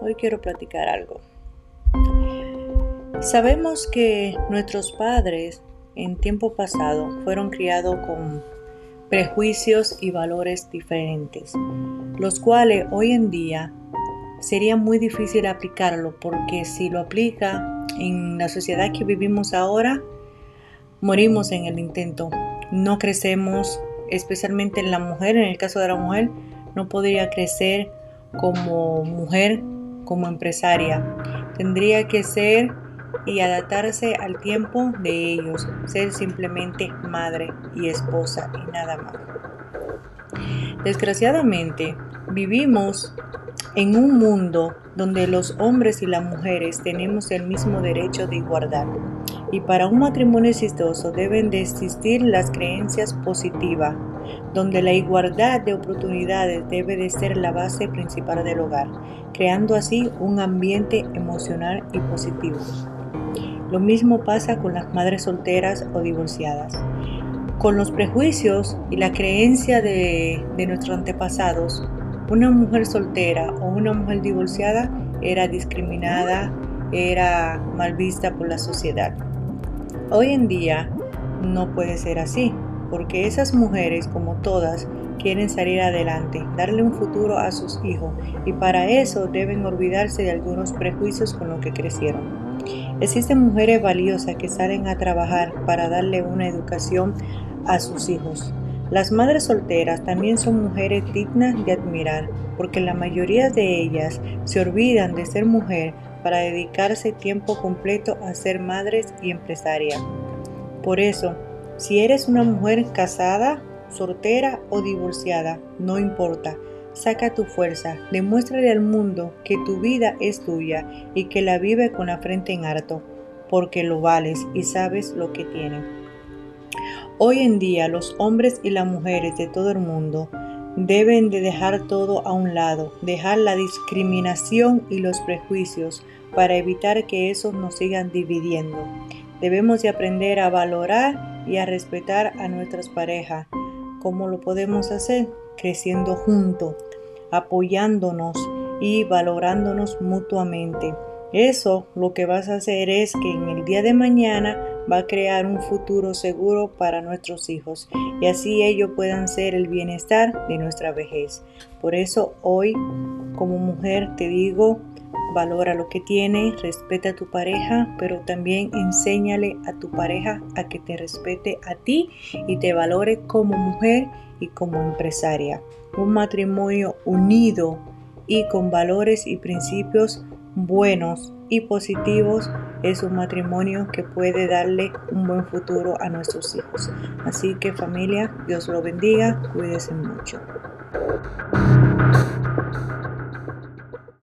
hoy quiero platicar algo. Sabemos que nuestros padres en tiempo pasado fueron criados con prejuicios y valores diferentes, los cuales hoy en día sería muy difícil aplicarlo porque si lo aplica en la sociedad que vivimos ahora, morimos en el intento, no crecemos, especialmente en la mujer, en el caso de la mujer, no podría crecer como mujer, como empresaria. Tendría que ser y adaptarse al tiempo de ellos, ser simplemente madre y esposa y nada más. Desgraciadamente, vivimos en un mundo donde los hombres y las mujeres tenemos el mismo derecho de igualdad y para un matrimonio exitoso deben de existir las creencias positivas, donde la igualdad de oportunidades debe de ser la base principal del hogar, creando así un ambiente emocional y positivo. Lo mismo pasa con las madres solteras o divorciadas. Con los prejuicios y la creencia de, de nuestros antepasados, una mujer soltera o una mujer divorciada era discriminada, era mal vista por la sociedad. Hoy en día no puede ser así, porque esas mujeres, como todas, quieren salir adelante, darle un futuro a sus hijos y para eso deben olvidarse de algunos prejuicios con los que crecieron. Existen mujeres valiosas que salen a trabajar para darle una educación a sus hijos. Las madres solteras también son mujeres dignas de admirar, porque la mayoría de ellas se olvidan de ser mujer para dedicarse tiempo completo a ser madres y empresarias. Por eso, si eres una mujer casada, soltera o divorciada, no importa, Saca tu fuerza, demuéstrale al mundo que tu vida es tuya y que la vive con la frente en alto, porque lo vales y sabes lo que tienes. Hoy en día los hombres y las mujeres de todo el mundo deben de dejar todo a un lado, dejar la discriminación y los prejuicios para evitar que esos nos sigan dividiendo. Debemos de aprender a valorar y a respetar a nuestras parejas. ¿Cómo lo podemos hacer? creciendo juntos, apoyándonos y valorándonos mutuamente. Eso lo que vas a hacer es que en el día de mañana va a crear un futuro seguro para nuestros hijos y así ellos puedan ser el bienestar de nuestra vejez. Por eso hoy como mujer te digo, valora lo que tiene, respeta a tu pareja, pero también enséñale a tu pareja a que te respete a ti y te valore como mujer y como empresaria. Un matrimonio unido y con valores y principios buenos y positivos es un matrimonio que puede darle un buen futuro a nuestros hijos. Así que familia, Dios lo bendiga, cuídense mucho.